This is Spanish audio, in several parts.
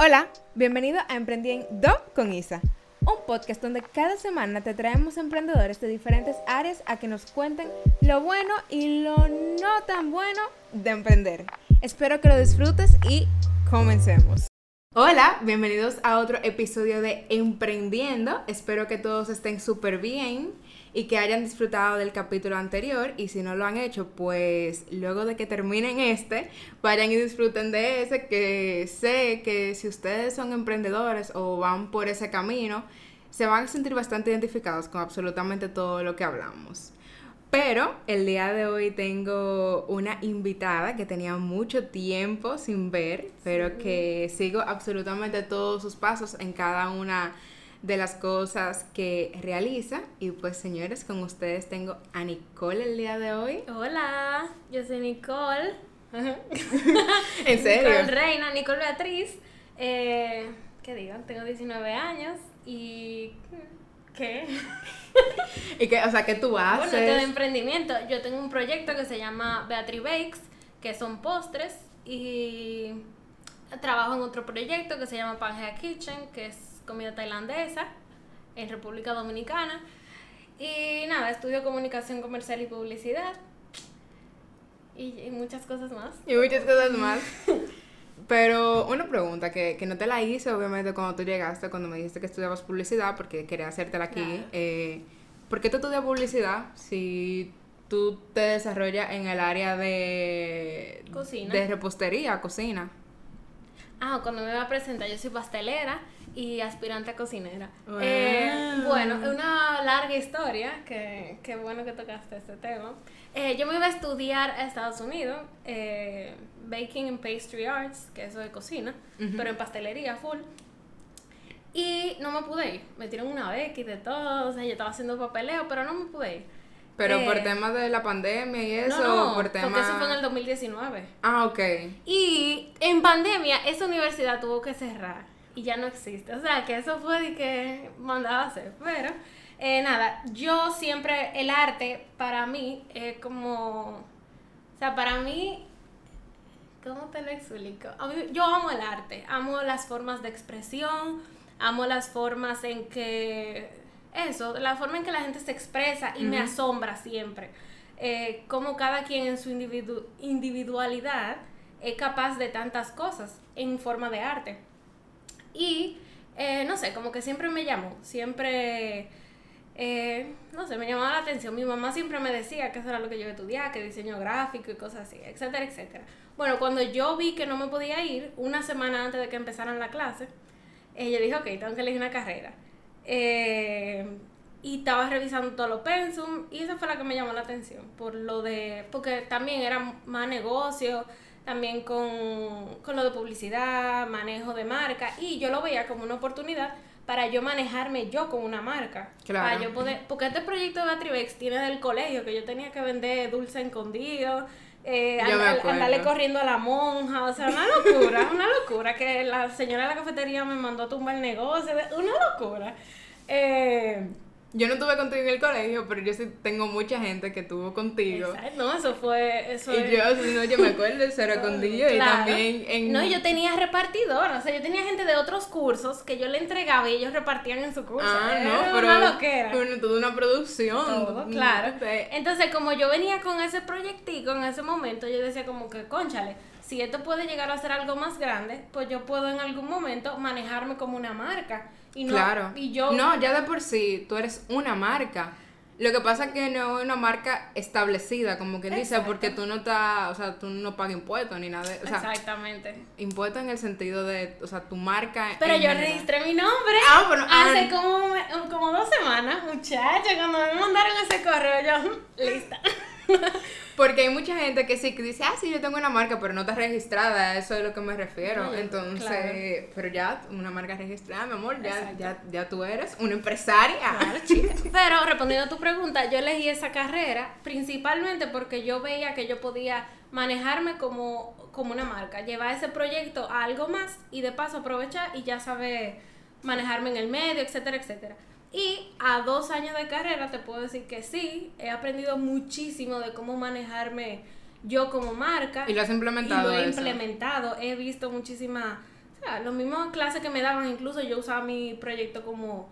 Hola, bienvenido a Emprendiendo con Isa, un podcast donde cada semana te traemos emprendedores de diferentes áreas a que nos cuenten lo bueno y lo no tan bueno de emprender. Espero que lo disfrutes y comencemos. Hola, bienvenidos a otro episodio de Emprendiendo. Espero que todos estén súper bien y que hayan disfrutado del capítulo anterior y si no lo han hecho, pues luego de que terminen este, vayan y disfruten de ese que sé que si ustedes son emprendedores o van por ese camino, se van a sentir bastante identificados con absolutamente todo lo que hablamos. Pero el día de hoy tengo una invitada que tenía mucho tiempo sin ver, pero que sigo absolutamente todos sus pasos en cada una de las cosas que realiza. Y pues señores, con ustedes tengo a Nicole el día de hoy. Hola, yo soy Nicole. ¿En serio? Nicole Reina, Nicole Beatriz. Eh, ¿Qué digo? Tengo 19 años y... ¿Qué? ¿Y qué? O sea, ¿qué tú haces? Bueno, de emprendimiento. Yo tengo un proyecto que se llama Beatriz Bakes, que son postres, y trabajo en otro proyecto que se llama Pangea Kitchen, que es comida tailandesa en República Dominicana. Y nada, estudio comunicación comercial y publicidad. Y, muchas cosas más. Y muchas cosas más. Pero una pregunta que, que, no te la hice, obviamente, cuando tú llegaste, cuando me dijiste que estudiabas publicidad, porque quería hacértela aquí. Eh, ¿Por qué tú estudias publicidad si tú te desarrollas en el área de... Cocina. De repostería, cocina? Ah, cuando me iba a presentar, yo soy pastelera y aspirante a cocinera. Eh, bueno, una larga historia, que, que bueno que tocaste este tema. Eh, yo me iba a estudiar a Estados Unidos, eh, Baking and Pastry Arts, que es eso de cocina, pero en pastelería full. Y no me pude ir, me tiraron una beca y de todo, o sea, yo estaba haciendo papeleo, pero no me pude ir. Pero por temas de la pandemia y eso, no, no, por temas... porque eso fue en el 2019. Ah, ok. Y en pandemia esa universidad tuvo que cerrar y ya no existe. O sea, que eso fue de que mandaba a hacer. Pero, eh, nada, yo siempre, el arte para mí es como, o sea, para mí, ¿cómo te lo explico? yo amo el arte, amo las formas de expresión, amo las formas en que, eso, la forma en que la gente se expresa y me asombra siempre. Eh, como cada quien en su individualidad es capaz de tantas cosas en forma de arte. Y eh, no sé, como que siempre me llamó, siempre, eh, no sé, me llamaba la atención. Mi mamá siempre me decía que eso era lo que yo estudiaba, que diseño gráfico y cosas así, etcétera, etcétera. Bueno, cuando yo vi que no me podía ir, una semana antes de que empezaran la clase, ella dijo, ok, tengo que elegir una carrera. Eh, y estaba revisando todo lo pensum y esa fue la que me llamó la atención, por lo de, porque también era más negocio, también con, con lo de publicidad, manejo de marca, y yo lo veía como una oportunidad para yo manejarme yo como una marca. Claro. Para yo poder, porque este proyecto de Batribex tiene del colegio, que yo tenía que vender dulce escondido, eh, andarle corriendo a la monja, o sea, una locura, una locura, que la señora de la cafetería me mandó a tumbar el negocio, una locura. Eh, yo no tuve contigo en el colegio, pero yo sí tengo mucha gente que tuvo contigo. Exacto, no, eso fue... Eso y yo, no, yo me acuerdo, eso era contigo y también en... No, yo tenía repartidor, o sea, yo tenía gente de otros cursos que yo le entregaba y ellos repartían en su curso. Ah, no, pero... Una loquera. Bueno, toda una producción. Todo, claro. Entonces, como yo venía con ese proyectico en ese momento, yo decía como que, conchale, si esto puede llegar a ser algo más grande, pues yo puedo en algún momento manejarme como una marca claro. Y yo... No, ya de por sí, tú eres una marca. Lo que pasa es que no es una marca establecida, como quien dice, porque tú no estás, o sea, tú no pagas impuestos ni nada. Exactamente. Impuestos en el sentido de, o sea, tu marca. Pero yo registré mi nombre ah, bueno, hace como, como dos semanas, muchacha, cuando me mandaron ese correo, yo, lista. Porque hay mucha gente que sí, que dice, ah, sí, yo tengo una marca, pero no está registrada, eso es a lo que me refiero. Entonces, pero ya, una marca registrada, mi amor, ya, ya, ya tú eres una empresaria. pero respondiendo a tu pregunta, yo elegí esa carrera principalmente porque yo veía que yo podía manejarme como, como una marca, llevar ese proyecto a algo más y de paso aprovechar y ya saber manejarme en el medio, etcétera, etcétera. Y a dos años de carrera te puedo decir que sí, he aprendido muchísimo de cómo manejarme yo como marca. Y lo has implementado. Y lo he implementado. He visto muchísimas, o O sea, los mismos clases que me daban, incluso yo usaba mi proyecto como,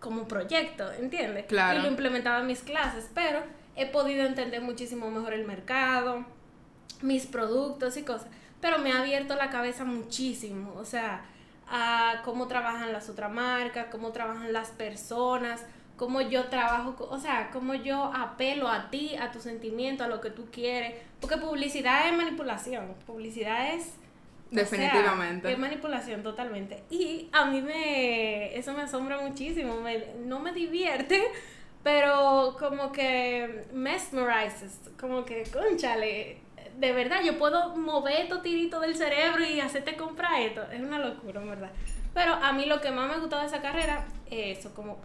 como proyecto, ¿entiendes? Claro. Y lo implementaba en mis clases, pero he podido entender muchísimo mejor el mercado, mis productos y cosas. Pero me ha abierto la cabeza muchísimo, o sea, a cómo trabajan las otras marcas, cómo trabajan las personas, cómo yo trabajo, o sea, cómo yo apelo a ti, a tu sentimiento, a lo que tú quieres. Porque publicidad es manipulación, publicidad es... o sea, Definitivamente. es manipulación totalmente. Y a mí me... Eso me asombra muchísimo, me, no me divierte, pero como que mesmerizes, como que, conchale, de verdad, yo puedo mover estos tiritos del cerebro y hacerte comprar esto. Es una locura, en verdad. Pero a mí lo que más me gustó de esa carrera es eso, como,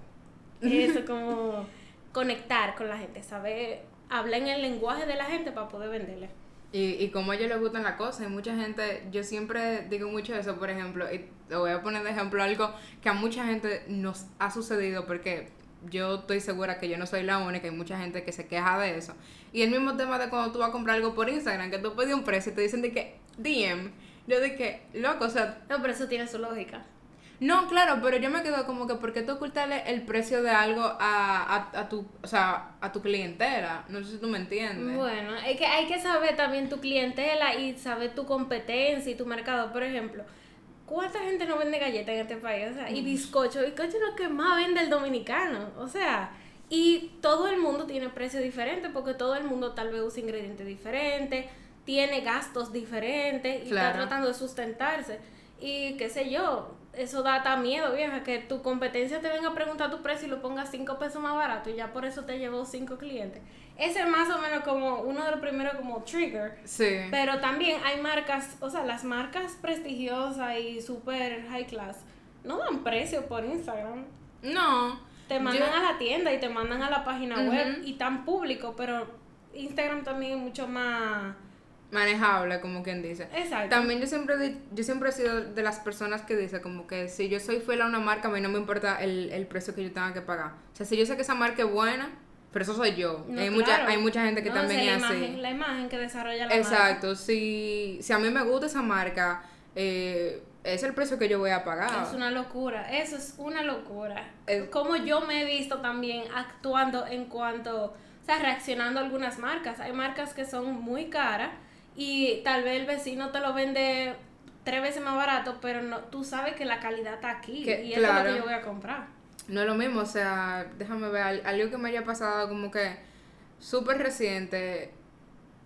eso, como conectar con la gente, saber hablar en el lenguaje de la gente para poder venderle. Y, y como a ellos les gustan las cosas, y mucha gente, yo siempre digo mucho eso, por ejemplo, y te voy a poner de ejemplo algo que a mucha gente nos ha sucedido, porque yo estoy segura que yo no soy la única, hay mucha gente que se queja de eso. Y el mismo tema de cuando tú vas a comprar algo por Instagram, que tú pedís un precio y te dicen de que DM, yo de que, loco, o sea, No, pero eso tiene su lógica. no, claro, pero yo me quedo como que, ¿por qué tú ocultarle el precio de algo a, a, a tu, o sea, a tu clientela? No sé si tú me entiendes. Bueno, es que hay que saber también tu clientela y saber tu competencia y tu mercado. Por ejemplo, ¿cuánta gente no vende galletas en este país? O sea, y bizcocho. Bizcocho es lo que más vende el dominicano. O sea, y todo el mundo tiene precios diferentes porque todo el mundo tal vez usa ingredientes diferentes, tiene gastos diferentes y está tratando de sustentarse. Y qué sé yo, eso da hasta miedo, vieja, que tu competencia te venga a preguntar tu precio y lo ponga 5 pesos más barato y ya por eso te llevó 5 clientes. Ese es más o menos como uno de los primeros como trigger. Sí. Pero también hay marcas, o sea, las marcas prestigiosas y super high class no dan precio por Instagram. No. Te mandan Yo- a la tienda y te mandan a la página web y tan público, pero Instagram también es mucho más... manejable, como quien dice. Exacto. También yo siempre, yo siempre he sido de las personas que dice como que si yo soy fiel a una marca, a mí no me importa el, el precio que yo tenga que pagar. O sea, si yo sé que esa marca es buena, pero eso soy yo. No, hay, claro. mucha, hay mucha gente que No, también es la así. imagen, la imagen que desarrolla la marca. Exacto, si, si a mí me gusta esa marca, eh, es el precio que yo voy a pagar. Es una locura, eso es una locura. Es- Como yo me he visto también actuando en cuanto, o sea, reaccionando a algunas marcas. Hay marcas que son muy caras y tal vez el vecino te lo vende tres veces más barato, pero no, tú sabes que la calidad está aquí Que- y eso es lo que yo voy a comprar. No es lo mismo, o sea, déjame ver, al- algo que me haya pasado como que súper reciente.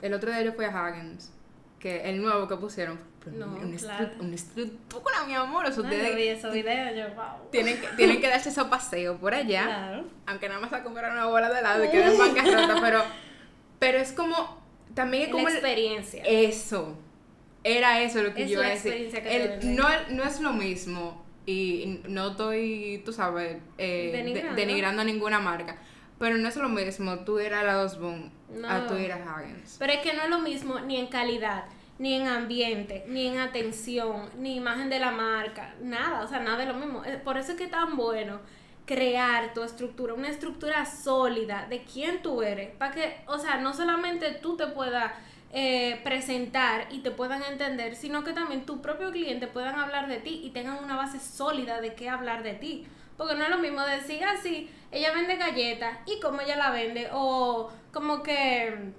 El otro día yo fui a Hagens, que el nuevo que pusieron. No, un claro. un estructura, mi amor, o sea, No, ustedes yo vi esos videos, yo, wow. tienen, que, tienen que darse esos paseos por allá. Claro. Aunque nada más a comprar una bola de helado y queden en bancarrota, pero, pero es como, también es como la el- experiencia. Eso. Era eso lo que Es yo iba a decir. El- no, no es lo mismo. Y no estoy, tú sabes, eh, de- Denigrando. a ninguna marca. Pero no es lo mismo tú ir a la Osborne a No. tú ir a Hagens. Pero es que no es lo mismo ni en calidad, ni en ambiente, ni en atención, ni imagen de la marca, nada, o sea, nada es lo mismo. Eh, Por eso es que es tan bueno crear tu estructura, una estructura sólida de quién tú eres, para que, o sea, no solamente tú te puedas eh, presentar y te puedan entender, sino que también tu propio cliente puedan hablar de ti y tengan una base sólida de qué hablar de ti. Porque no es lo mismo decir así, ella vende galletas y cómo ella la vende, o como que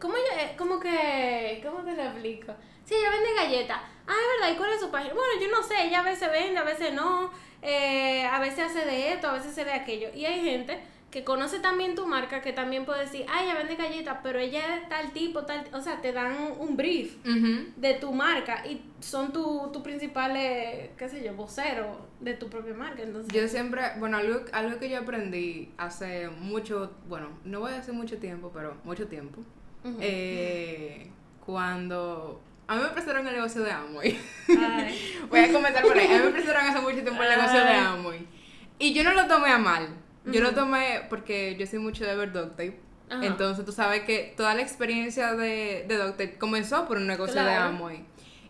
¿Cómo ella, como que, cómo te lo explico? Sí, ella vende galletas. Ah, es verdad, ¿y cuál es su página? Bueno, yo no sé, ella a veces vende, a veces no, eh, a veces hace de esto, a veces hace de aquello. Y hay gente que conoce también tu marca, que también puede decir, ah, ella vende galletas, pero ella es tal tipo, tal, o sea, te dan un brief de tu marca y son tu, tu principales, qué sé yo, vocero de tu propia marca. Entonces, Yo siempre, bueno, algo, algo que yo aprendí hace mucho, bueno, no voy a decir mucho tiempo, pero mucho tiempo. Eh, cuando a mí me prestaron el negocio de Amway. Ay. Voy a comenzar por ahí. A mí me prestaron hace mucho tiempo el negocio de Ay. Amway. Y yo no lo tomé a mal. Yo lo Ujú. tomé porque yo soy mucho de ver. Ajá. Entonces tú sabes que toda la experiencia de, de Duct Tape comenzó por un negocio de. Amway.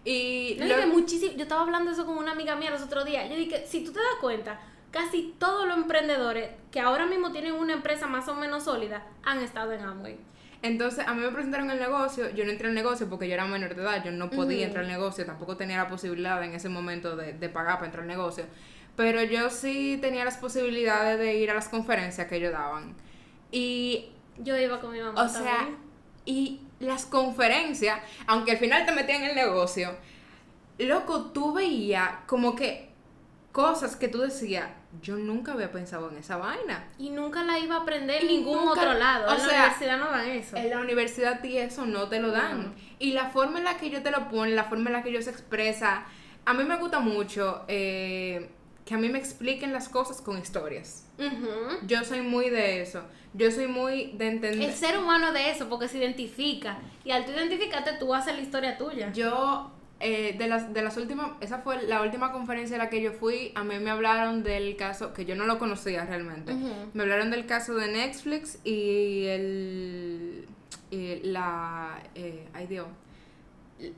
Y No, lo- dije muchísimo. Yo estaba hablando de eso con una amiga mía los otros días. Yo dije, si tú te das cuenta, casi todos los emprendedores que ahora mismo tienen una empresa más o menos sólida han estado en Amway. Entonces, a mí me presentaron el negocio, yo no entré al negocio porque yo era menor de edad, yo no podía entrar al negocio, tampoco tenía la posibilidad en ese momento de, de pagar para entrar al negocio, pero yo sí tenía las posibilidades de ir a las conferencias que ellos daban. Y, Yo iba con mi mamá o sea, también. y las conferencias, aunque al final te metían en el negocio, loco, tú veías como que cosas que tú decías, yo nunca había pensado en esa vaina. Y nunca la iba a aprender Y en ningún nunca- otro lado. o en la sea, universidad no dan eso. En la universidad ti eso no te lo dan. No. Y la forma en la que ellos te lo ponen, la forma en la que ellos se expresa, a mí me gusta mucho eh, que a mí me expliquen las cosas con historias. Yo soy muy de eso. Yo soy muy de entender. El ser humano de eso, porque se identifica. Y al tú identificarte, tú haces la historia tuya. Yo, eh, de, las, de las últimas, esa fue la última conferencia a la que yo fui, a mí me hablaron del caso, que yo no lo conocía realmente, me hablaron del caso de Netflix y el, y la, eh, ay Dios,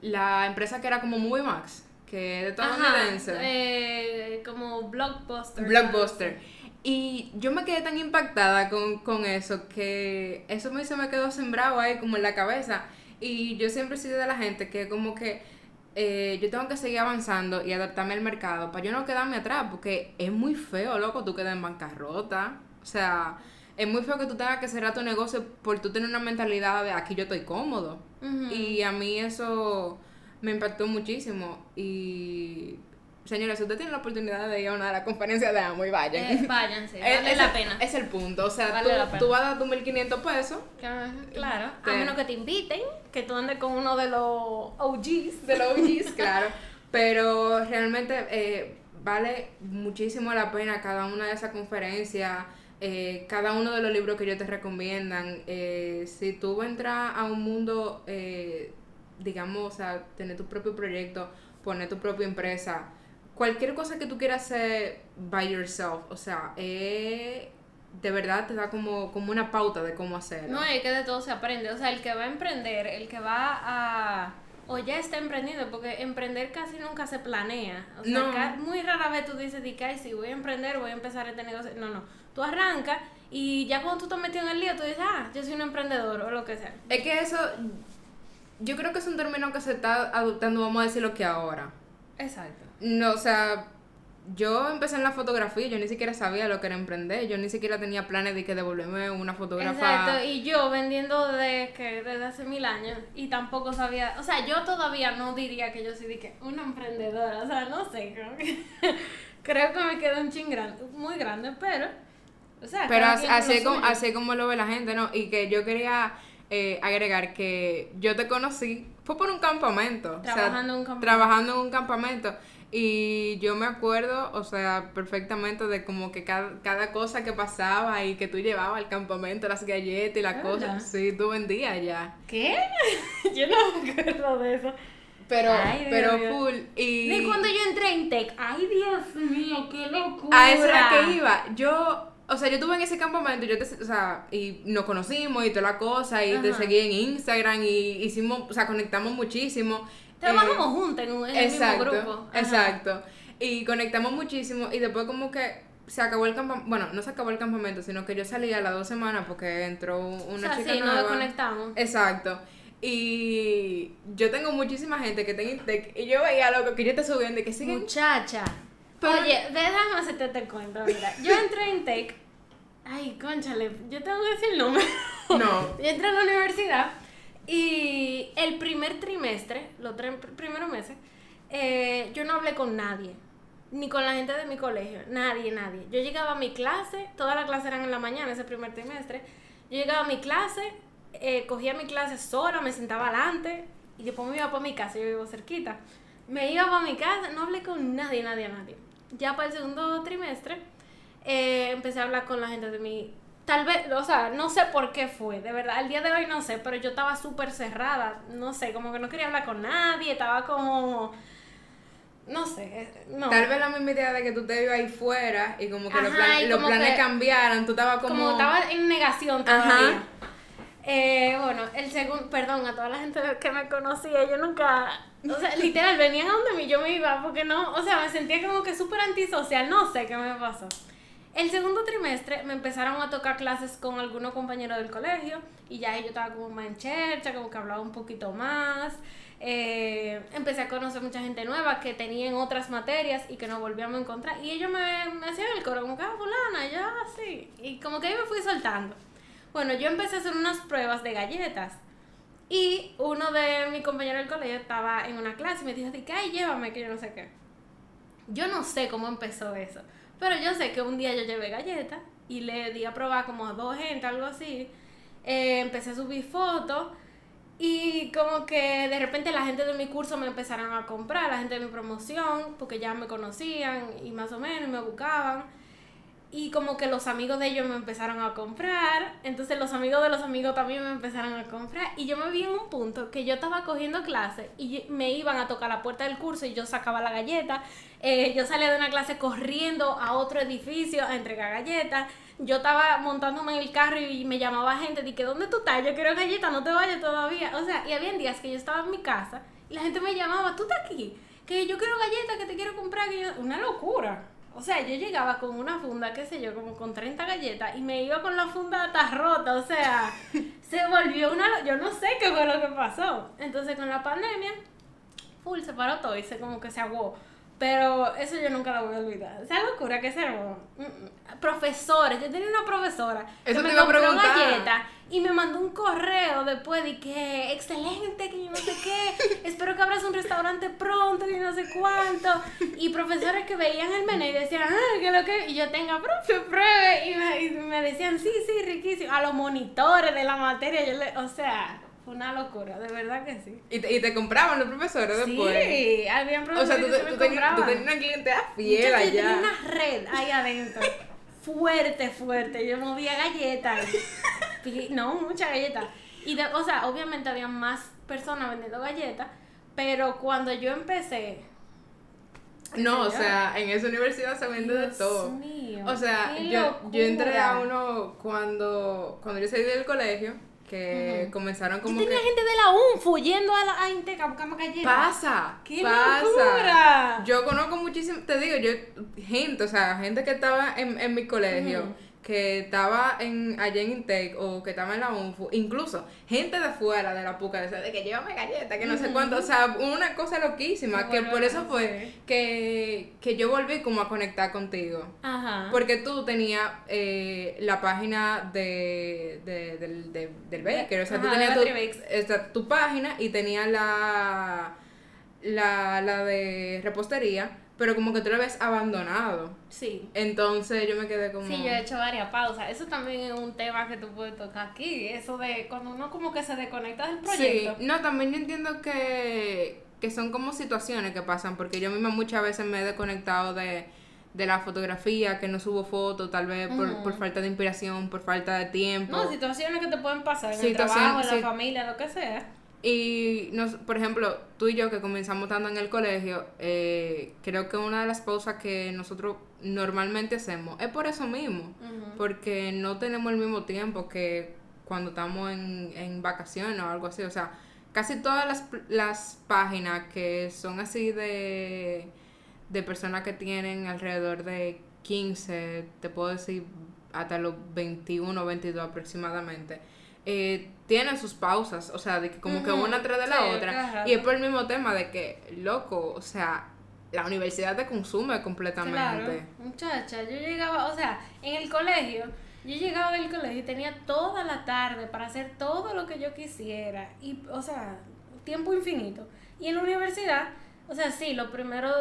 la empresa que era como Movie Max, que de estadounidense. eh, como blockbuster. Blockbuster. Y yo me quedé tan impactada con, con eso que eso me, se me quedó sembrado ahí como en la cabeza. Y yo siempre he sido de la gente que como que eh, yo tengo que seguir avanzando y adaptarme al mercado para yo no quedarme atrás, porque es muy feo, loco, tú quedas en bancarrota. O sea, es muy feo que tú tengas que cerrar tu negocio por tú tener una mentalidad de aquí yo estoy cómodo. Y a mí eso me impactó muchísimo. Y señores, si usted tiene la oportunidad de ir a una de las conferencias de Amo y vayan. Eh, váyanse, Es- vale es la pena. Es el punto. O sea, Vale tú, tú vas a dar tus 1500 pesos Claro, a menos que te inviten, que tú andes con uno de los OGs. de los OGs, claro. Pero realmente eh, vale muchísimo la pena cada una de esas conferencias, eh, cada uno de los libros que ellos te recomiendan. Eh, si tú entras a un mundo, eh, digamos, o sea, tener tu propio proyecto, poner tu propia empresa, cualquier cosa que tú quieras hacer by yourself, o sea, eh, de verdad te da como, como una pauta de cómo hacerlo. No, es que de todo se aprende. O sea, el que va a emprender, el que va a. O ya está emprendiendo, porque emprender casi nunca se planea. O sea, No. muy rara vez tú dices, "Ay, sí, voy a emprender, voy a empezar este negocio. No, no. Tú arrancas y ya cuando tú estás metido en el lío, tú dices, ah, yo soy un emprendedor o lo que sea. Es que eso, yo creo que es un término que se está adoptando, vamos a decirlo que ahora. Exacto. No, o sea, yo empecé en la fotografía, yo ni siquiera sabía lo que era emprender, yo ni siquiera tenía planes de que devolverme una fotógrafa. Exacto, y yo vendiendo desde, que, desde hace mil años y tampoco sabía, o sea, yo todavía no diría que yo soy de que una emprendedora, o sea, no sé, creo que, creo que me quedó un ching grande, muy grande, pero, o sea, Pero así, así, como, así como lo ve la gente, ¿no? Y que yo quería eh, agregar que yo te conocí, fue por un campamento. o sea, Trabajando en un campamento. Trabajando en un campamento. Y yo me acuerdo, o sea, perfectamente de como que cada, cada cosa que pasaba y que tú llevabas al campamento, las galletas y las cosas. Sí, tú vendías ya. ¿Qué? yo no me acuerdo de eso. Pero, Ay, Dios pero mío. full. Y Ni cuando yo entré en tech, ay Dios mío, qué locura. a eso era que iba. Yo, o sea, yo estuve en ese campamento, yo te, o sea, y nos conocimos y toda la cosa, y te seguí en Instagram y hicimos, o sea, conectamos muchísimo. Trabajamos Eh, juntos en, un, en exacto, el mismo grupo. Ajá. exacto. Y conectamos muchísimo y después como que se acabó el campamento, bueno, no se acabó el campamento, sino que yo salí a las dos semanas porque entró una o sea, chica sí, nos nueva. desconectamos. Exacto. Y yo tengo muchísima gente que tengo Intec y yo veía loco que yo te subiendo y que siguen Muchacha. Pero- Oye, déjame hacerte este cuento, mira. Yo entré en Tech. Ay, conchale, yo tengo que decir el nombre. No. Yo entré a la universidad y el primer trimestre, los tres pr- primeros meses, eh, yo no hablé con nadie. Ni con la gente de mi colegio. Nadie, nadie. Yo llegaba a mi clase, todas las clases eran en la mañana ese primer trimestre. Yo llegaba a mi clase, eh, cogía mi clase sola, me sentaba adelante y después me iba para mi casa, yo vivo cerquita. Me iba para mi casa, no hablé con nadie, nadie, nadie. Ya para el segundo trimestre eh, empecé a hablar con la gente de mi... Tal vez, o sea, no sé por qué fue, de verdad, el día de hoy no sé, pero yo estaba súper cerrada, no sé, como que no quería hablar con nadie, estaba como... No sé, eh, no. Tal vez la misma idea de que tú te ibas ahí fuera y como que los Ajá, planes, y los como planes que- cambiaran, tú estabas como... como, estaba en negación Ajá. Eh, bueno, el segundo, perdón, a toda la gente que me conocía, yo nunca, o sea, literal, venían a donde yo me iba, porque no, o sea, me sentía como que súper antisocial, no sé qué me pasó. El segundo trimestre me empezaron a tocar clases con algunos compañeros del colegio y ya yo estaba como más en chercha, como que hablaba un poquito más. Eh, empecé a conocer mucha gente nueva que tenían otras materias y que nos volvíamos a encontrar. Y ellos me, me hacían el coro, como que, ah, fulana, ya, sí. Y como que ahí me fui soltando. Bueno, yo empecé a hacer unas pruebas de galletas. Y uno de mis compañeros del colegio estaba en una clase y me dijo, que, ay, llévame, que yo no sé qué. Yo no sé cómo empezó eso. Pero yo sé que un día yo llevé galletas y le di a probar como a dos gente, algo así. Eh, empecé a subir fotos y como que de repente la gente de mi curso me empezaron a comprar, la gente de mi promoción, porque ya me conocían y más o menos me buscaban. Y como que los amigos de ellos me empezaron a comprar, entonces los amigos de los amigos también me empezaron a comprar. Y yo me vi en un punto que yo estaba cogiendo clase y me iban a tocar la puerta del curso y yo sacaba la galleta. Eh, yo salía de una clase corriendo a otro edificio a entregar galletas. Yo estaba montándome en el carro y me llamaba gente, dije, ¿dónde tú estás? Yo quiero galletas, no te vayas todavía. O sea, y había días que yo estaba en mi casa y la gente me llamaba, ¿tú estás aquí? Que yo quiero galletas, que te quiero comprar. Una locura. O sea, yo llegaba con una funda, qué sé yo, como con 30 galletas y me iba con la funda hasta rota. O sea, se volvió una... Yo no sé qué fue lo que pasó. Entonces con la pandemia, full se paró todo y se como que se aguó. Pero eso yo nunca lo voy a olvidar. Esa locura que se Profesores, yo tenía una profesora que me compró galleta y me mandó un correo después de que excelente, que yo no sé qué, espero que abras un restaurante pronto, y no sé cuánto. Y profesores que veían el menú y decían, ah, que lo que. Y yo tenga, profe, pruebe. Y me, y me decían, sí, sí, riquísimo. A los monitores de la materia, yo le, o sea una locura, de verdad que sí. ¿Y te, y te compraban los profesores después? Sí, habían profesores o sea, tú, que tú, tenías, tú tenías una clientela fiel allá. Yo tenía una red ahí adentro. Fuerte, fuerte. Yo movía galletas. no, muchas galletas. Y de, o sea, obviamente había más personas vendiendo galletas, pero cuando yo empecé, no, o sea, en esa universidad se vende de todo. Mío, o sea, yo, yo entré a uno cuando, cuando yo salí del colegio que comenzaron como yo tenía gente de la UNFU yendo a la a Inteca a buscar galletas. Pasa, ¡Qué pasa. Locura! Yo conozco muchísimo, te digo, yo, gente, o sea, gente que estaba en, en mi colegio que estaba en, allá en Intake o que estaba en la UNFU, incluso gente de fuera de la puca, de, que llévame galleta, que no sé cuánto, o sea, una cosa loquísima, que por eso fue que, que yo volví como a conectar contigo. Ajá. Porque tú tenías eh, la página de, de, del, de, del baker, o sea, tú tenías tu, esta, tu página y tenías la, la, la de repostería pero como que tú lo habías abandonado. Sí. Entonces yo me quedé como... Sí, yo he hecho varias pausas. Eso también es un tema que tú puedes tocar aquí, eso de cuando uno como que se desconecta del proyecto. Sí, no, también yo entiendo que, que son como situaciones que pasan, porque yo misma muchas veces me he desconectado de, de la fotografía, que no subo fotos, tal vez por, por, falta de inspiración, por falta de tiempo. No, situaciones que te pueden pasar en el trabajo, en la familia, lo que sea. Y, nos, por ejemplo, tú y yo que comenzamos estando en el colegio, eh, creo que una de las pausas que nosotros normalmente hacemos es por eso mismo, porque no tenemos el mismo tiempo que cuando estamos en, en vacaciones o algo así. O sea, casi todas las, las páginas que son así de, de personas que tienen alrededor de 15, te puedo decir hasta los 21 o 22 aproximadamente eh, tienen sus pausas, o sea, de que como que una tras de la otra. Y es por el mismo tema de que, loco, o sea, la universidad te consume completamente. Claro, muchacha, yo llegaba, o sea, en el colegio, yo llegaba del colegio y tenía toda la tarde para hacer todo lo que yo quisiera. Y, o sea, tiempo infinito. Y en la universidad, o sea, sí, los primeros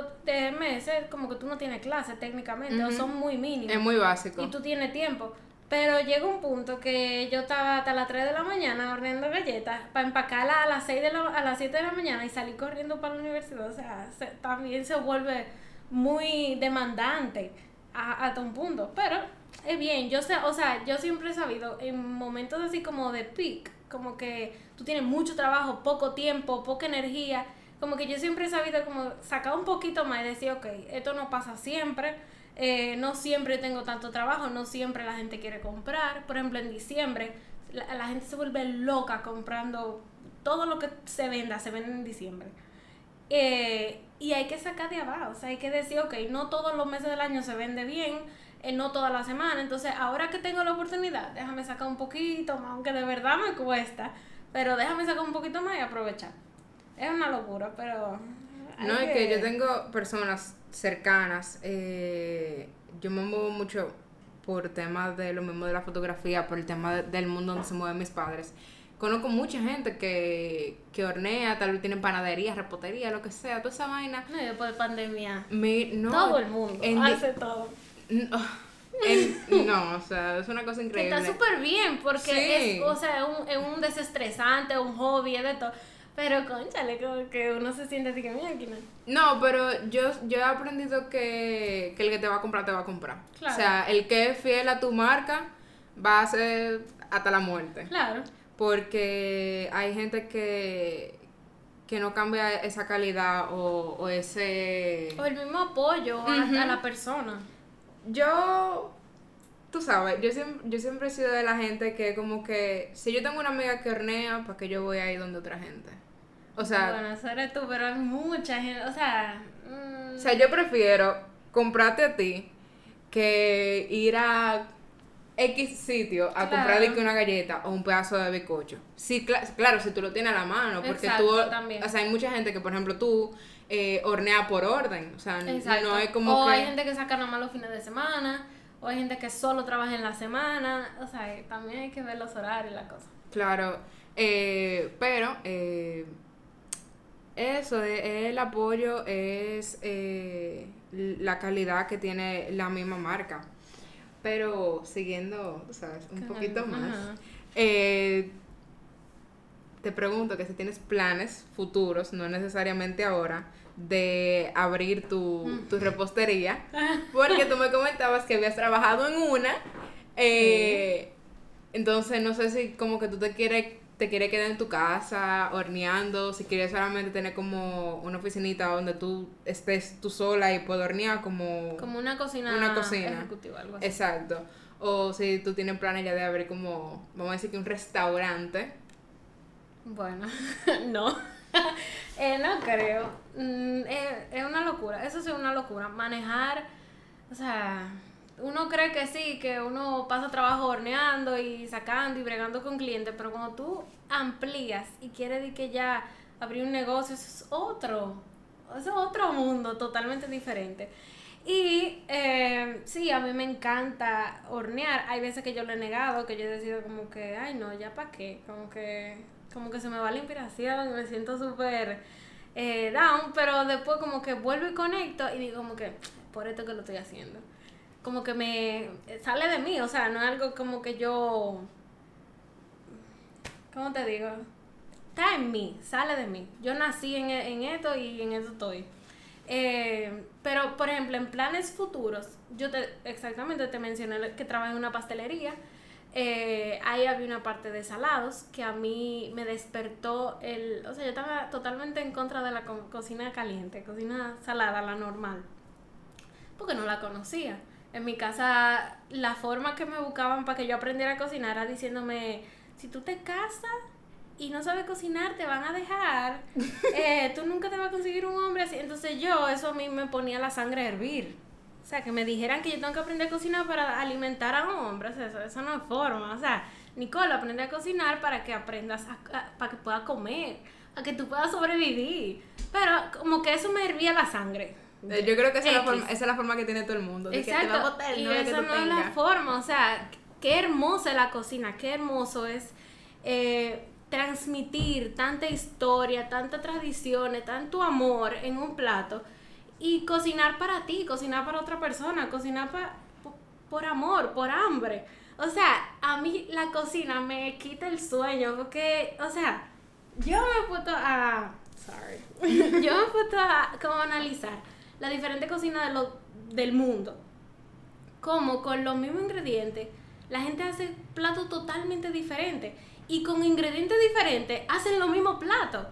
meses, como que tú no tienes clases técnicamente, o son muy mínimos. Es muy básico. Y tú tienes tiempo. Pero llegó un punto que yo estaba hasta las 3 de la mañana horneando galletas para empacarla a las 6 de la, a las 7 de la mañana y salir corriendo para la universidad. O sea, también se vuelve muy demandante hasta un punto. Pero es bien, yo sé, o sea, yo siempre he sabido en momentos así como de peak, como que tú tienes mucho trabajo, poco tiempo, poca energía, como que yo siempre he sabido como sacar un poquito más y decir, ok, esto no pasa siempre eh, no siempre tengo tanto trabajo, no siempre la gente quiere comprar. Por ejemplo, en diciembre la, gente se vuelve loca comprando todo lo que se venda, se vende en diciembre. Eh, y hay que sacar de abajo, o sea, hay que decir, ok, no todos los meses del año se vende bien, eh, no toda la semana, entonces ahora que tengo la oportunidad, déjame sacar un poquito más, aunque de verdad me cuesta, pero déjame sacar un poquito más y aprovechar. Es una locura, pero... No, es que yo tengo personas cercanas, eh, yo me muevo mucho por temas de lo mismo de la fotografía, por el tema de- del mundo donde se mueven mis padres. Conozco mucha gente que, que hornea, tal vez tienen panadería, repostería, lo que sea, toda esa vaina. No, después de pandemia, Me- no, todo el mundo en hace todo. No, en- no, o sea, es una cosa increíble. está súper bien, porque Sí. es, o sea, un, es un desestresante, un hobby, es de todo. Pero, conchale, como que uno se siente así que, mira, aquí no. No, pero yo, yo he aprendido que, que el que te va a comprar, te va a comprar. Claro. O sea, el que es fiel a tu marca va a ser hasta la muerte. Claro. Porque hay gente que, que no cambia esa calidad o, o ese... O el mismo apoyo a- Ujú. a, la persona. Yo, tú sabes, yo siempre, yo siempre he sido de la gente que como que si yo tengo una amiga que hornea, ¿para qué yo voy a ir donde otra gente? O sea, bueno, eso eres tú, pero hay mucha gente, o sea... mm, o sea, yo prefiero comprarte a ti que ir a X sitio a Claro. comprar de que una galleta o un pedazo de bizcocho. Sí, cla- claro, si tú lo tienes a la mano, porque Exacto, tú, también. o sea, hay mucha gente que, por ejemplo, tú eh, horneas por orden, o sea, Exacto. no es como o que... hay gente que saca nada más los fines de semana, o hay gente que solo trabaja en la semana, o sea, también hay que ver los horarios y la cosa. Claro, eh, pero eh, eso, eh, el apoyo es eh, la calidad que tiene la misma marca. Pero siguiendo, ¿sabes? Un Con poquito el- más. ajá. eh, te pregunto que si tienes planes futuros, no necesariamente ahora, de abrir tu, Mm. tu repostería, porque tú me comentabas que habías trabajado en una, eh, entonces no sé si como que tú te quieres te quieres quedar en tu casa horneando, si quieres solamente tener como una oficinita donde tú estés tú sola y puedas hornear como... Como una cocina, Una cocina. ejecutiva, algo así. Exacto. O si tú tienes planes ya de abrir como, vamos a decir que un restaurante. Bueno, no. Eh, no creo. Mm, eh, es una locura. Eso sí es una locura. Manejar, o sea, uno cree que sí, que uno pasa trabajo horneando y sacando y bregando con clientes, pero cuando tú amplías y quieres de que ya abrir un negocio, eso es otro. Eso es otro mundo totalmente diferente. Y eh, sí, a mí me encanta hornear. Hay veces que yo lo he negado, que yo he decidido como que, ay no, ya para qué. Como que, como que se me va la inspiración y me siento súper eh, down, pero después como que vuelvo y conecto y digo como que, por esto que lo estoy haciendo. Como que me sale de mí, o sea, no es algo como que yo, ¿cómo te digo? Está en mí, sale de mí. Yo nací en, en esto y en eso estoy. Eh, pero, por ejemplo, en planes futuros, yo te, exactamente te mencioné que trabajo en una pastelería. Eh, ahí había una parte de salados que a mí me despertó el... O sea, yo estaba totalmente en contra de la co- cocina caliente, cocina salada, la normal. Porque no la conocía. En mi casa, la forma que me buscaban para que yo aprendiera a cocinar era diciéndome, si tú te casas y no sabes cocinar, te van a dejar. Eh, tú nunca te vas a conseguir un hombre así. Entonces yo, eso a mí me ponía la sangre a hervir. O sea, que me dijeran que yo tengo que aprender a cocinar para alimentar a un hombre. O sea, eso, eso no es forma. O sea, Nicole, aprende a cocinar para que aprendas, a, a- para que puedas comer, para que tú puedas sobrevivir. Pero como que eso me hervía la sangre. Eh, Yo creo que esa es, la forma, esa es la forma que tiene todo el mundo. de que te va a Exacto. botar Y tú no es la forma, o sea, qué hermosa es la cocina, qué hermoso es eh, transmitir tanta historia, tantas tradiciones, tanto amor en un plato y cocinar para ti, cocinar para otra persona, cocinar pa- po- por amor, por hambre. O sea, a mí la cocina me quita el sueño porque, o sea, yo me he a... Sorry. yo me he a como analizar la diferente cocina de lo, del mundo. Como con los mismos ingredientes, la gente hace platos totalmente diferentes. Y con ingredientes diferentes hacen los mismos platos.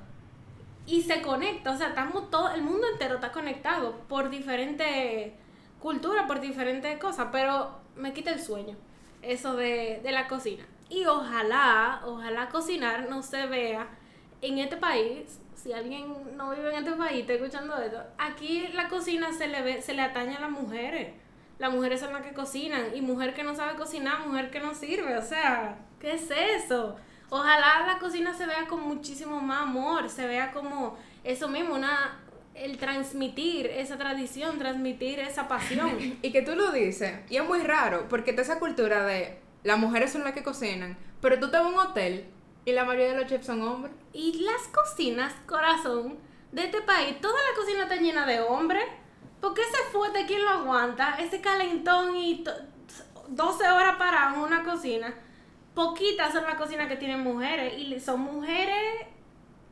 Y se conecta, o sea, estamos todo, el mundo entero está conectado por diferentes culturas, por diferentes cosas, pero me quita el sueño eso de, de la cocina. Y ojalá, ojalá cocinar no se vea en este país si alguien no vive en este país, está escuchando esto, aquí la cocina se le, ve, se le atañe a las mujeres. Las mujeres son las que cocinan y mujer que no sabe cocinar, mujer que no sirve, o sea, ¿qué es eso? Ojalá la cocina se vea con muchísimo más amor, se vea como eso mismo, una el transmitir esa tradición, transmitir esa pasión. y que tú lo dices, y es muy raro, porque está esa cultura de las mujeres son las que cocinan, pero tú te vas a un hotel y la mayoría de los chefs son hombres. Y las cocinas, corazón, de este país, toda la cocina está llena de hombres. ¿Por qué ese fuerte quién lo aguanta? Ese calentón y 12 horas para una cocina. Poquitas son las cocinas que tienen mujeres y son mujeres,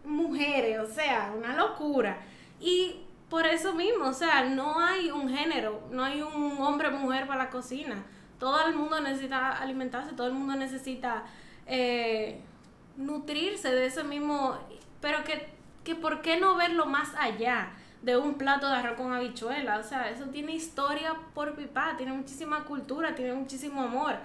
mujeres, o sea, una locura. Y por eso mismo, o sea, no hay un género, no hay un hombre-mujer para la cocina. Todo el mundo necesita alimentarse, todo el mundo necesita eh, nutrirse de eso mismo, pero que, que por qué no verlo más allá de un plato de arroz con habichuela, o sea, eso tiene historia por pipa, tiene muchísima cultura, tiene muchísimo amor.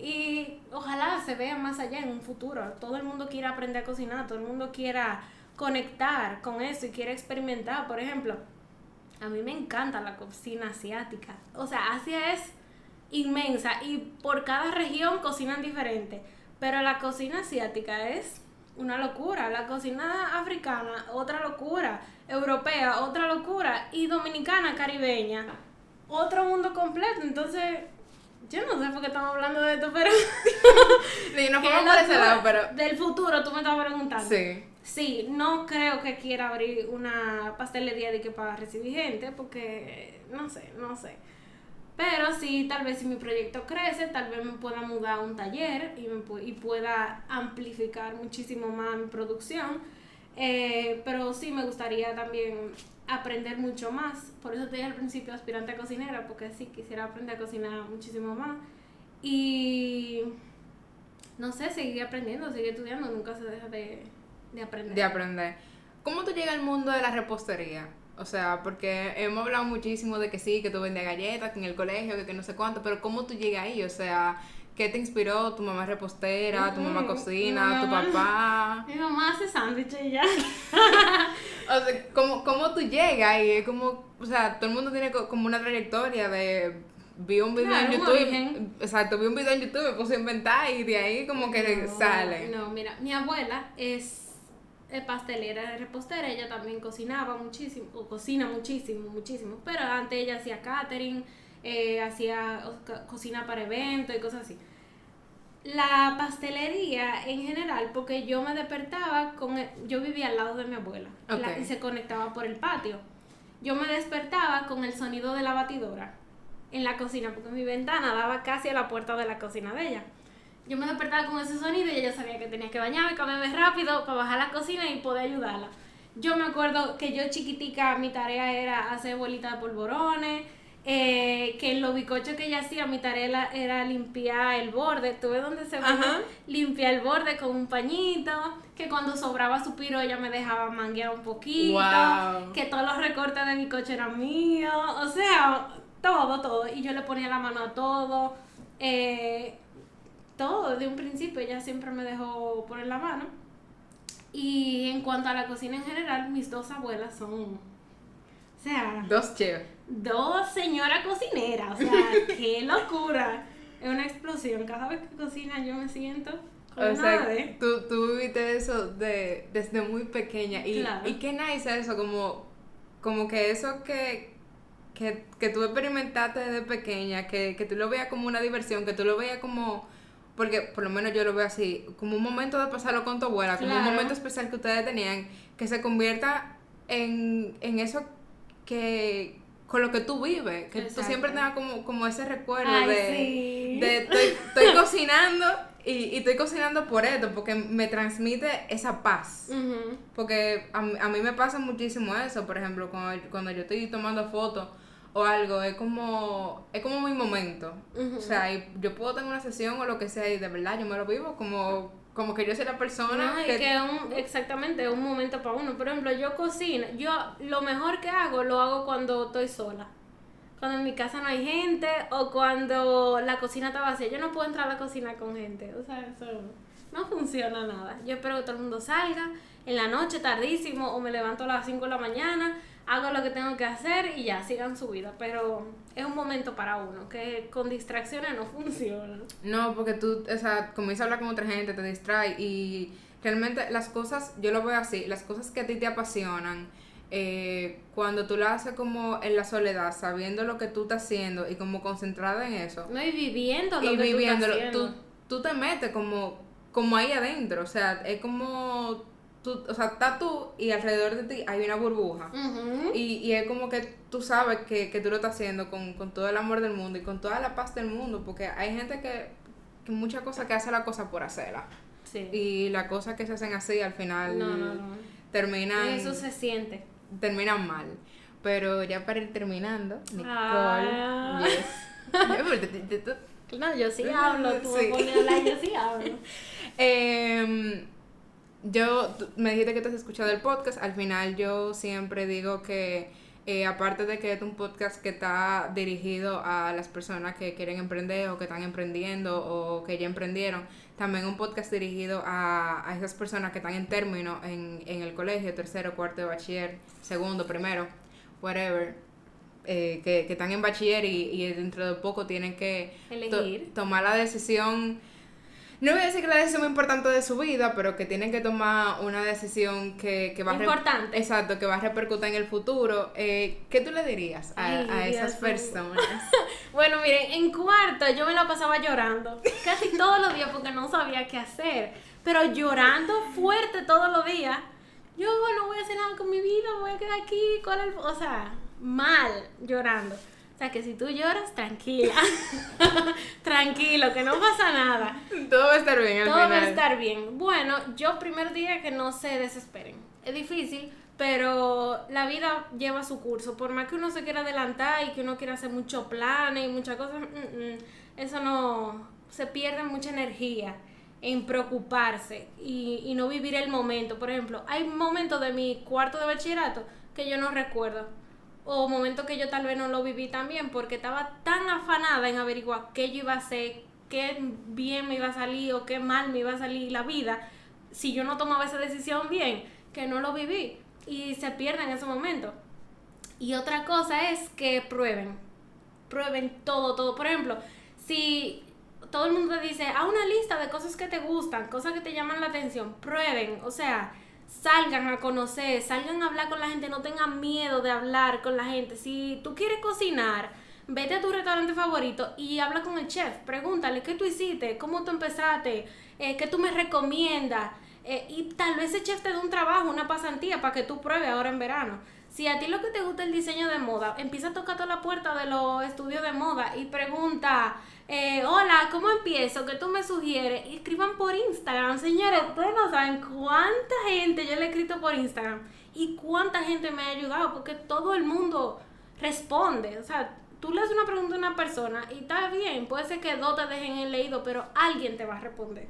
Y ojalá se vea más allá en un futuro. Todo el mundo quiera aprender a cocinar, todo el mundo quiera conectar con eso y quiere experimentar. Por ejemplo, a mí me encanta la cocina asiática. O sea, Asia es inmensa y por cada región cocinan diferente. Pero la cocina asiática es una locura. La cocina africana, otra locura. Europea, otra locura. Y dominicana, caribeña, otro mundo completo. Entonces, yo no sé por qué estamos hablando de esto, pero. no por ese lado, pero. Del futuro, tú me estás preguntando. Sí. Sí, no creo que quiera abrir una pastelería de que para recibir gente, porque no sé, no sé. Pero sí, tal vez si mi proyecto crece, tal vez me pueda mudar a un taller y, me, y pueda amplificar muchísimo más mi producción. Eh, pero sí me gustaría también aprender mucho más. Por eso te dije al principio aspirante a cocinera, porque sí quisiera aprender a cocinar muchísimo más. Y no sé, seguir aprendiendo, seguir estudiando, nunca se deja de, de aprender. De aprender. ¿Cómo tú llegas al mundo de la repostería? O sea, porque hemos hablado muchísimo de que sí, que tú vendes galletas, que en el colegio, que, que no sé cuánto, pero ¿cómo tú llegas ahí? O sea, ¿qué te inspiró? ¿Tu mamá es repostera? ¿Tu mamá cocina? ¿Tu papá? Mi mamá hace sándwiches ya. o sea, ¿cómo, ¿cómo tú llegas? Y es como, o sea, todo el mundo tiene como una trayectoria de vi un video en YouTube, exacto, vi un video en YouTube, me puse a inventar y de ahí como que sale. No, mira, mi abuela es pastelera, repostera, ella también cocinaba muchísimo, o cocina muchísimo, muchísimo, pero antes ella hacía catering, eh, hacía cocina para eventos y cosas así. La pastelería en general, porque yo me despertaba con, yo vivía al lado de mi abuela y se conectaba por el patio. Yo me despertaba con el sonido de la batidora en la cocina, porque mi ventana daba casi a la puerta de la cocina de ella yo me despertaba con ese sonido y ella sabía que tenía que bañarme, cambiarme rápido para bajar a la cocina y poder ayudarla. Yo me acuerdo que yo chiquitica mi tarea era hacer bolitas de polvorones, eh, que en los bicochos que ella hacía mi tarea era limpiar el borde, ¿tú ves dónde se ve? Limpiar el borde con un pañito, que cuando sobraba su piro ella me dejaba manguear un poquito, que todos los recortes de bicocho eran míos, o sea, todo, todo, y yo le ponía la mano a todo. Eh, todo, de un principio ella siempre me dejó poner la mano. Y en cuanto a la cocina en general, mis dos abuelas son, o sea... Dos chefs. Dos señoras cocineras, o sea, qué locura. Es una explosión. Cada vez que cocina yo me siento como o sea, tú, tú viviste eso de, desde muy pequeña. Y, y qué nice eso, como, como que eso que, que, que tú experimentaste desde pequeña, que, que tú lo veas como una diversión, que tú lo veas como porque por lo menos yo lo veo así, como un momento de pasarlo con tu abuela, como un momento especial que ustedes tenían, que se convierta en, en eso que con lo que tú vives, que tú siempre tengas como, como ese recuerdo de, de estoy, estoy cocinando y, y, estoy cocinando por esto, porque me transmite esa paz. Porque a, a, mí me pasa muchísimo eso, por ejemplo, cuando, cuando yo estoy tomando fotos o algo, es como, es como mi momento. O sea, yo puedo tener una sesión o lo que sea y de verdad yo me lo vivo como, como que yo soy la persona. que, que un, exactamente, un momento para uno. Por ejemplo, yo cocino, yo lo mejor que hago lo hago cuando estoy sola. Cuando en mi casa no hay gente o cuando la cocina está vacía. Yo no puedo entrar a la cocina con gente. O sea, eso no funciona nada. Yo espero que todo el mundo salga en la noche, tardísimo, o me levanto a las 5 de la mañana, hago lo que tengo que hacer y ya, sigan su vida. Pero es un momento para uno, que con distracciones no funciona. No, porque tú, o sea, comienzas a hablar con otra gente, te distrae y realmente las cosas, yo lo veo así, las cosas que a ti te apasionan, eh, cuando tú las haces como en la soledad, sabiendo lo que tú estás haciendo y como concentrada en eso. No, y viviendo lo y que viviéndolo, tú estás tú, haciendo. tú te metes como, como ahí adentro, o sea, es como, tú, o sea, estás tú y alrededor de ti hay una burbuja. Y, y es como que tú sabes que, que tú lo estás haciendo con, con todo el amor del mundo y con toda la paz del mundo, porque hay gente que, que muchas cosas que hace la cosa por hacerla. Sí. Y las cosas que se hacen así al final No, no, no. terminan Eso se siente. terminan mal. Pero ya para ir terminando, Nicole, Ah. yes. No, yo sí hablo, tú Sí. me pones a hablar, yo sí hablo. Em, yo, me dijiste que te has escuchado el podcast, al final yo siempre digo que eh, aparte de que es un podcast que está dirigido a las personas que quieren emprender o que están emprendiendo o que ya emprendieron, también un podcast dirigido a, a esas personas que están en término en, en el colegio, tercero, cuarto de bachiller, segundo, primero, whatever, eh, que, que están en bachiller y, y dentro de poco tienen que to- tomar la decisión no voy a decir que la decisión más importante de su vida, pero que tienen que tomar una decisión que, que va a... Importante. Exacto, que va a repercutir en el futuro. Eh, ¿Qué tú le dirías a, Ay, a esas Dios personas? Bueno, miren, en cuarto yo me la pasaba llorando casi todos los días porque no sabía qué hacer. Pero llorando fuerte todos los días. Yo no voy a hacer nada con mi vida, me voy a quedar aquí con el... O sea, mal llorando. O sea, que si tú lloras, tranquila. Tranquilo, que no pasa nada. Todo va a estar bien al Todo va final. a estar bien. Bueno, yo primer día que no se desesperen. Es difícil, pero la vida lleva su curso. Por más que uno se quiera adelantar y que uno quiera hacer muchos planes y muchas cosas, mm, mm, eso no. Se pierde mucha energía en preocuparse y, y no vivir el momento. Por ejemplo, hay momentos de mi cuarto de bachillerato que yo no recuerdo. O momentos que yo tal vez no lo viví también porque estaba tan afanada en averiguar qué yo iba a hacer, qué bien me iba a salir o qué mal me iba a salir la vida si yo no tomaba esa decisión bien, que no lo viví y se pierde en ese momento. Y otra cosa es que prueben, prueben todo, todo. Por ejemplo, si todo el mundo te dice, a una lista de cosas que te gustan, cosas que te llaman la atención, prueben, o sea, salgan a conocer, salgan a hablar con la gente, no tengan miedo de hablar con la gente. Si tú quieres cocinar, vete a tu restaurante favorito y habla con el chef, pregúntale qué tú hiciste, cómo tú empezaste, eh, qué tú me recomiendas. Eh, y tal vez ese chef te un trabajo, una pasantía para que tú pruebes ahora en verano. Si a ti lo que te gusta es el diseño de moda, empieza a tocar toda la puerta de los estudios de moda y pregunta, eh, hola, ¿cómo empiezo? ¿Qué tú me sugieres? Escriban por Instagram. Señores, ustedes no saben cuánta gente yo le he escrito por Instagram y cuánta gente me ha ayudado porque todo el mundo responde. O sea, tú le haces una pregunta a una persona y está bien, puede ser que dos te dejen el leído, pero alguien te va a responder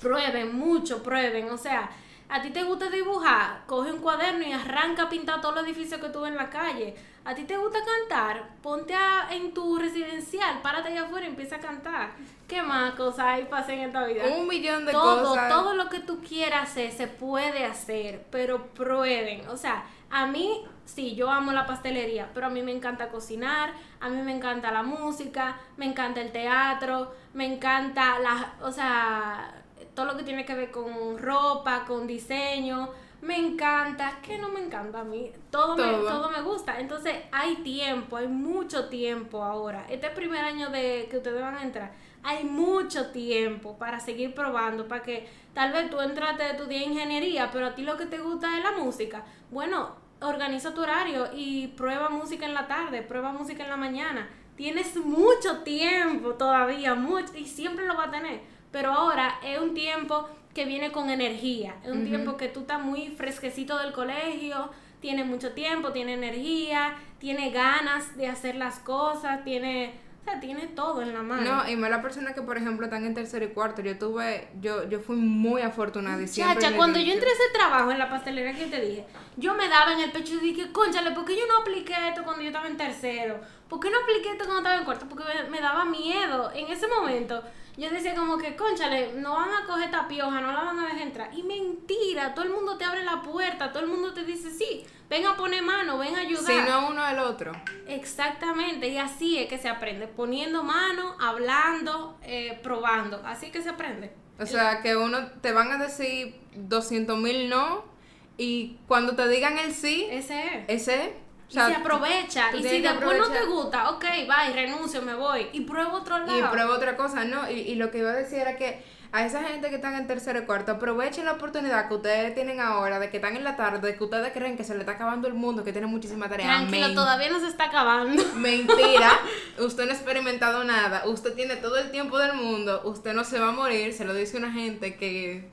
prueben mucho, prueben. O sea, a ti te gusta dibujar, coge un cuaderno y arranca a pintar todos los edificios que tú ves en la calle. A ti te gusta cantar, ponte a- en tu residencial, párate allá afuera y empieza a cantar. ¿Qué más cosas hay para en esta vida? Un millón de todo, cosas. todo lo que tú quieras hacer se puede hacer, pero prueben. O sea, a mí, sí, yo amo la pastelería, pero a mí me encanta cocinar, a mí me encanta la música, me encanta el teatro, me encanta la, o sea, todo lo que tiene que ver con ropa, con diseño. Me encanta, que no me encanta a mí, todo, Me, Todo. todo me gusta. Entonces hay tiempo, hay mucho tiempo ahora. Este primer año de que ustedes van a entrar, hay mucho tiempo para seguir probando, para que tal vez tú entraste de tu día de ingeniería, pero a ti lo que te gusta es la música. Bueno, organiza tu horario y prueba música en la tarde, prueba música en la mañana. Tienes mucho tiempo todavía, mucho, y siempre lo va a tener. Pero ahora es un tiempo que viene con energía, es un tiempo que tú estás muy fresquecito del colegio, tienes mucho tiempo, tiene energía, tiene ganas de hacer las cosas, tiene, o sea, tiene todo en la mano. No, y más las personas que, por ejemplo, están en tercero y cuarto. Yo tuve, yo, yo fui muy afortunada. Y Chacha, cuando yo entré a ese trabajo en la pastelería que te dije, yo me daba en el pecho y dije, conchale, ¿por qué yo no apliqué esto cuando yo estaba en tercero? ¿Por qué no apliqué esto cuando estaba en cuarto? Porque me, me daba miedo. En ese momento, yo decía como que, conchale, no van a coger esta pioja, no la van a dejar entrar. Y mentira, todo el mundo te abre la puerta, todo el mundo te dice, sí, ven a poner mano, ven a ayudar. Si no uno el otro. Exactamente, y así es que se aprende, poniendo mano, hablando, eh, probando, así que se aprende. O sea, que uno te van a decir 200 mil no y cuando te digan el sí, Ese es. ese... o Y se aprovecha. Y si después no te gusta, ok, bye, renuncio, me voy. Y pruebo otro lado. Y prueba otra cosa, ¿no? Y, y lo que iba a decir era que a esa gente que están en tercero y cuarto, aprovechen la oportunidad que ustedes tienen ahora, de que están en la tarde, de que ustedes creen que se le está acabando el mundo, que tienen muchísima tarea. Tranquilo, Men- todavía no se está acabando. Mentira, usted no ha experimentado nada, usted tiene todo el tiempo del mundo, usted no se va a morir, se lo dice una gente que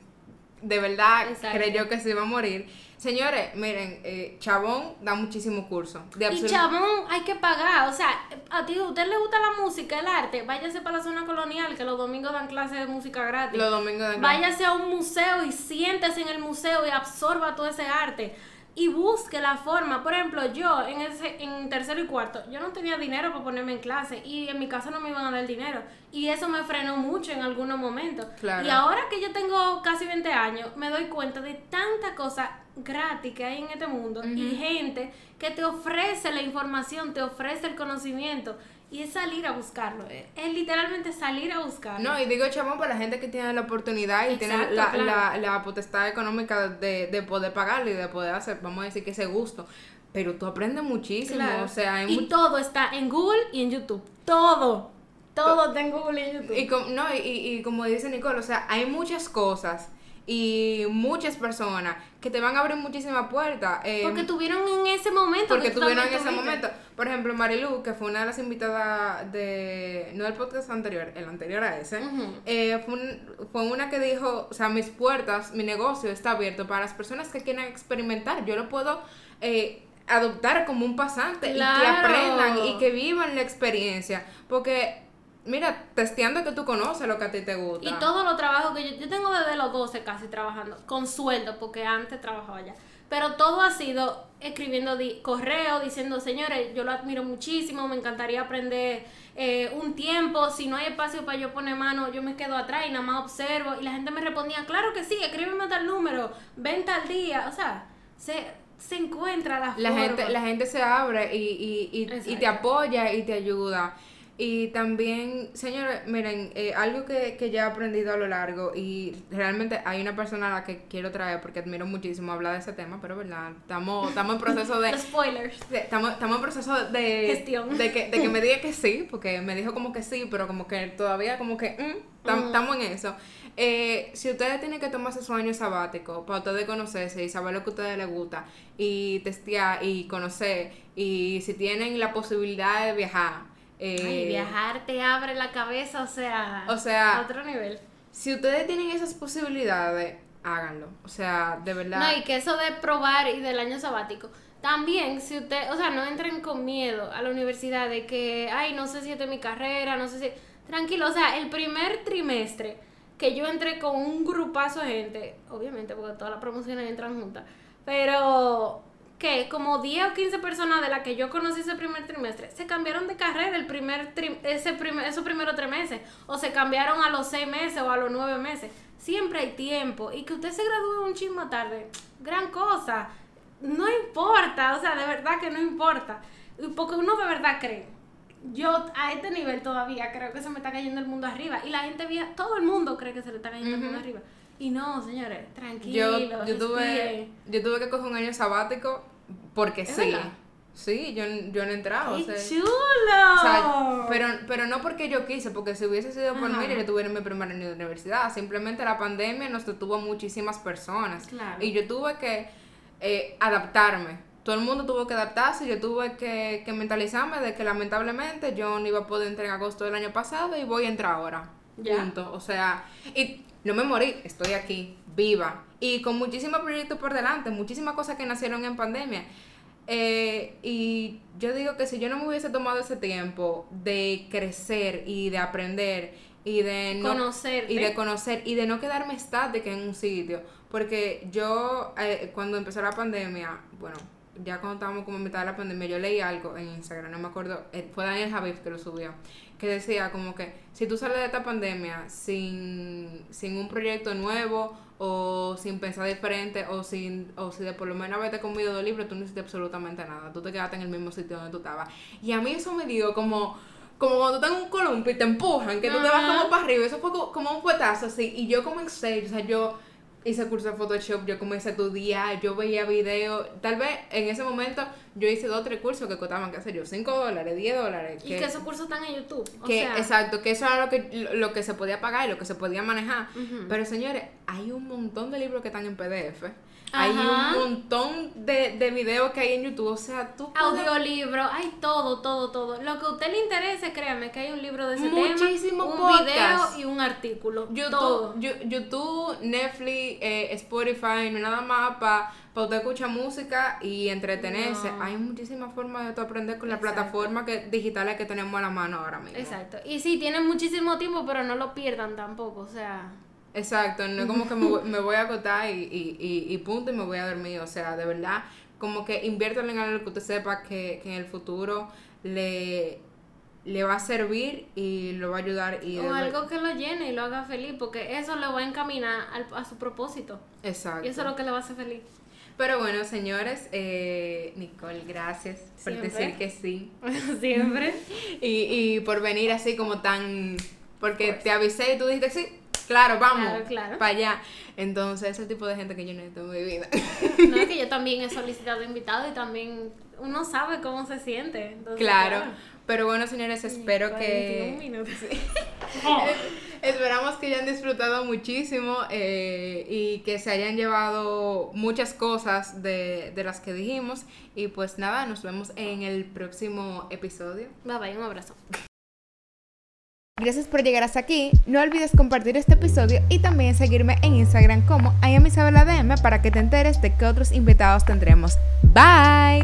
de verdad Exacto. creyó que se iba a morir. Señores, miren, eh, Chabón da muchísimo curso. De Y chabón, hay que pagar. O sea, a ti, a usted le gusta la música, el arte, váyase para la zona colonial, que los domingos dan clases de música gratis. Los domingos de Váyase a un museo y siéntese en el museo y absorba todo ese arte. Y busque la forma. Por ejemplo, yo en ese en tercero y cuarto, yo no tenía dinero para ponerme en clase y en mi casa no me iban a dar dinero. Y eso me frenó mucho en algunos momentos. Claro. Y ahora que yo tengo casi 20 años, me doy cuenta de tanta cosa gratis que hay en este mundo y gente que te ofrece la información, te ofrece el conocimiento. Y es salir a buscarlo. Es, es literalmente salir a buscarlo. No, y digo chabón para la gente que tiene la oportunidad y tiene la, claro. la, la potestad económica de, de poder pagarlo y de poder hacer, vamos a decir que ese gusto. Pero tú aprendes muchísimo, Claro. o sea, y mu- todo está en Google y en YouTube. Todo. Todo está en Google y en YouTube. Y com- no, y- y como dice Nicole, o sea, hay muchas cosas y muchas personas que te van a abrir muchísimas puertas. eh, porque tuvieron en ese momento. porque tuvieron en ese tuviste. momento. Por ejemplo, Marilu, que fue una de las invitadas de, no del podcast anterior, el anterior a ese, eh, fue, un- fue una que dijo, o sea, mis puertas, mi negocio está abierto para las personas que quieran experimentar. Yo lo puedo eh, adoptar como un pasante y que aprendan y que vivan la experiencia. Porque, mira, testeando que tú conoces lo que a ti te gusta. Y todos los trabajos que yo, yo tengo desde los 12 casi trabajando, con sueldo, porque antes trabajaba ya. Pero todo ha sido escribiendo di- correo, diciendo, señores, yo lo admiro muchísimo, me encantaría aprender eh, un tiempo, si no hay espacio para yo poner mano, yo me quedo atrás y nada más observo. Y la gente me respondía, claro que sí, escríbeme tal número, ven tal día. O sea, se, se encuentra la, la forma. gente, la gente se abre y, y, y, y te apoya y te ayuda. Y también, señores, miren, eh, algo que, que ya he aprendido a lo largo y realmente hay una persona a la que quiero traer porque admiro muchísimo hablar de ese tema, pero verdad, estamos, estamos en proceso de... Spoilers. Estamos, estamos en proceso de, Gestión. de, que, de que me diga que sí, porque me dijo como que sí, pero como que todavía como que mm, tam- Ujú. estamos en eso. Eh, si ustedes tienen que tomarse su año sabático para ustedes conocerse y saber lo que a ustedes les gusta y testear y conocer y si tienen la posibilidad de viajar. Eh, Ay, viajar te abre la cabeza, o sea, O sea, a otro nivel. Si ustedes tienen esas posibilidades, háganlo. O sea, de verdad. No, y que eso de probar y del año sabático. También, si usted, o sea, no entren con miedo a la universidad de que, ay, no sé si esta es mi carrera, no sé si. Tranquilo, o sea, el primer trimestre que yo entré con un grupazo de gente, obviamente, porque todas las promociones entran juntas, pero que como 10 o 15 personas de las que yo conocí ese primer trimestre se cambiaron de carrera el primer tri- ese primer, esos primeros tres meses, o se cambiaron a los seis meses o a los nueve meses. Siempre hay tiempo. Y que usted se gradúe un chismo tarde, gran cosa. No importa, o sea, de verdad que no importa. Porque uno de verdad cree. Yo a este nivel todavía creo que se me está cayendo el mundo arriba. Y la gente vieja, todo el mundo cree que se le está cayendo el mundo arriba. Y no, señores, yo, tranquilos. yo, tuve, yo tuve que coger un año sabático porque ¿Es sí. verdad? Sí, yo, yo no he entrado. ¡Qué o sea, chulo! O sea, pero, pero no porque yo quise, porque si hubiese sido por Ajá. mí, yo tuviera mi primer año de universidad. Simplemente la pandemia nos detuvo a muchísimas personas. Claro. Y yo tuve que eh, adaptarme. Todo el mundo tuvo que adaptarse. Yo tuve que, que mentalizarme de que lamentablemente yo no iba a poder entrar en agosto del año pasado y voy a entrar ahora. Ya. Punto. O sea, y no me morí, estoy aquí, viva. Y con muchísimos proyectos por delante, muchísimas cosas que nacieron en pandemia. Eh, y yo digo que si yo no me hubiese tomado ese tiempo de crecer y de aprender y de no, Conocerte. y de conocer y de no quedarme estática en un sitio, porque yo eh, cuando empezó la pandemia, bueno, ya cuando estábamos como en mitad de la pandemia, yo leí algo en Instagram, no me acuerdo, eh, fue Daniel Javif que lo subió, que decía como que si tú sales de esta pandemia sin, sin un proyecto nuevo o sin pensar diferente o sin o si de por lo menos haberte comido dos libros, tú no hiciste absolutamente nada, tú te quedaste en el mismo sitio donde tú estabas. Y a mí eso me dio como como cuando tú estás en un columpio y te empujan, que tú te vas como para arriba, eso fue co- como un fuetazo así, y yo comencé, o sea, yo hice curso de Photoshop, yo comencé a estudiar, yo veía videos, tal vez en ese momento yo hice dos o tres cursos que costaban, qué sé yo, 5 dólares, 10 dólares. Y que esos cursos están en YouTube. O que- sea, exacto, que eso era lo que, lo, lo que se podía pagar y lo que se podía manejar. Pero señores, hay un montón de libros que están en PDF. Hay un montón de, de videos que hay en YouTube. O sea, tú puedes- Audiolibro, hay todo, todo, todo. Lo que a usted le interese, créame que hay un libro de ese Muchísimo tema, un podcast. video y un artículo. YouTube, todo. YouTube, Netflix, eh, Spotify, no nada más para usted escuchar música y entretenerse. No. Hay muchísimas formas de tú aprender con las Exacto. plataformas que, digitales que tenemos a la mano ahora mismo. Exacto. Y sí, tienen muchísimo tiempo, pero no lo pierdan tampoco. O sea, Exacto, no es como que me voy, me voy a acotar y, y, y, y punto y me voy a dormir. O sea, de verdad, como que inviértalo en algo que usted sepa que, que en el futuro le, le va a servir y lo va a ayudar. Y o algo que lo llene y lo haga feliz, porque eso lo va a encaminar al- a su propósito. Exacto. Y eso es lo que le va a hacer feliz. Pero bueno, señores, eh, Nicole, gracias por Siempre. decir que sí. Siempre. Y, y por venir así como tan... Porque Pues. te avisé y tú dijiste sí, claro, vamos, Claro, claro. para allá. Entonces, ese tipo de gente que yo necesito en mi vida. No es que yo también he solicitado invitado y también uno sabe cómo se siente. Entonces, claro. Pero bueno, señores, espero 41 que... minutos. Esperamos que hayan disfrutado muchísimo eh, y que se hayan llevado muchas cosas de, de las que dijimos. Y pues nada, nos vemos en el próximo episodio. Bye bye, un abrazo. Gracias por llegar hasta aquí. No olvides compartir este episodio y también seguirme en Instagram como IamIsabelaDM para que te enteres de qué otros invitados tendremos. Bye.